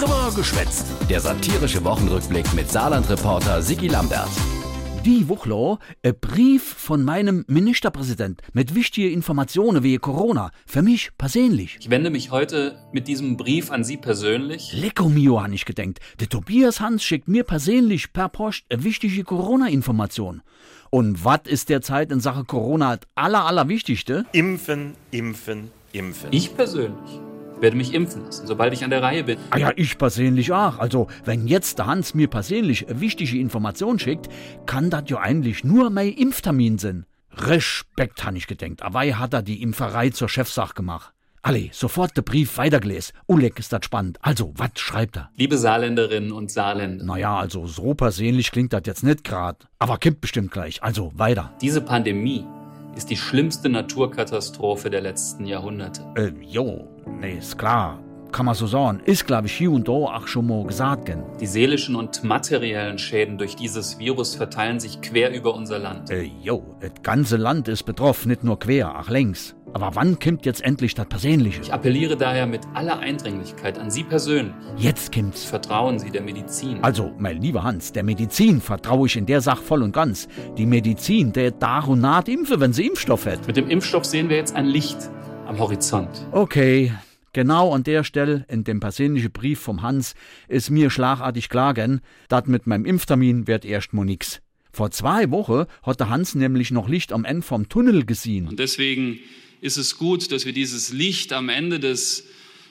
Drüber geschwätzt. Der satirische Wochenrückblick mit Saarland-Reporter Sigi Lambert. Die Woche ein Brief von meinem Ministerpräsident mit wichtigen Informationen wie Corona. Für mich persönlich. Ich wende mich heute mit diesem Brief an Sie persönlich. Lecco mio, han ich gedenkt. Der Tobias Hans schickt mir persönlich per Post eine wichtige Corona-Information. Und was ist derzeit in Sache Corona das aller, allerwichtigste? Impfen, impfen, impfen. Ich persönlich werde mich impfen lassen, sobald ich an der Reihe bin. Ah ja, ich persönlich auch. Also, wenn jetzt der Hans mir persönlich wichtige Information schickt, kann das ja eigentlich nur mein Impftermin sein. Respekt, han ich gedenkt. Aber hat er die Impferei zur Chefsache gemacht. Alle, sofort der Brief weitergelesen. Oleg ist das spannend. Also, was schreibt er? Liebe Saarländerinnen und Saarländer, Naja, also so persönlich klingt das jetzt nicht grad. Aber kippt bestimmt gleich. Also, weiter. diese Pandemie ist die schlimmste Naturkatastrophe der letzten Jahrhunderte. Äh, jo, nee, ist klar. Kann man so sagen. Ist, glaube ich, hier und da auch schon mal gesagt. Gell. Die seelischen und materiellen Schäden durch dieses Virus verteilen sich quer über unser Land. Äh, jo, das ganze Land ist betroffen, nicht nur quer, ach längs. Aber wann kommt jetzt endlich das Persönliche? Ich appelliere daher mit aller Eindringlichkeit an Sie persönlich. Jetzt kommt's. Vertrauen Sie der Medizin. Also, mein lieber Hans, der Medizin vertraue ich in der Sache voll und ganz. Die Medizin, der da und naht impfe, wenn sie Impfstoff hat. Mit dem Impfstoff sehen wir jetzt ein Licht am Horizont. Okay, genau an der Stelle in dem persönlichen Brief vom Hans ist mir schlagartig klar gen, dat mit meinem Impftermin wird erst mal nix. Vor zwei Wochen hat der Hans nämlich noch Licht am Ende vom Tunnel gesehen. Und deswegen ist es gut, dass wir dieses Licht am Ende des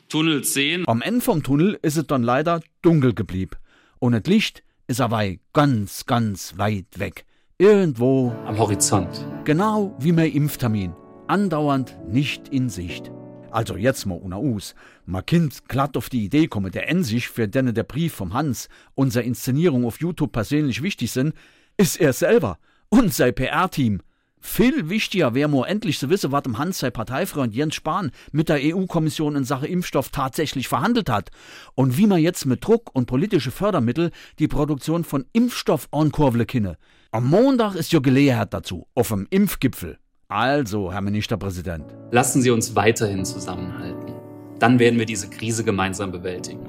Tunnels sehen. Am Ende vom Tunnel ist es dann leider dunkel geblieben. Und das Licht ist aber ganz, ganz weit weg. Irgendwo, Am Horizont. genau wie mein Impftermin. Andauernd nicht in Sicht. Also jetzt mal ohne Us. Ma Kind glatt auf die Idee komme, der en sich für denne der Brief vom Hans, unsere Inszenierung auf YouTube persönlich wichtig sind, ist er selber und sein PR-Team. Viel wichtiger wäre mir endlich zu wissen, was dem Hans sein Parteifreund Jens Spahn mit der EU-Kommission in Sache Impfstoff tatsächlich verhandelt hat und wie man jetzt mit Druck und politische Fördermittel die Produktion von Impfstoff ankurbeln kinne. Am Montag ist ja Gelegenheit dazu, auf dem Impfgipfel. Also, Herr Ministerpräsident. Lassen Sie uns weiterhin zusammenhalten. Dann werden wir diese Krise gemeinsam bewältigen.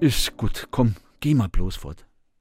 Ist gut, komm, geh mal bloß fort.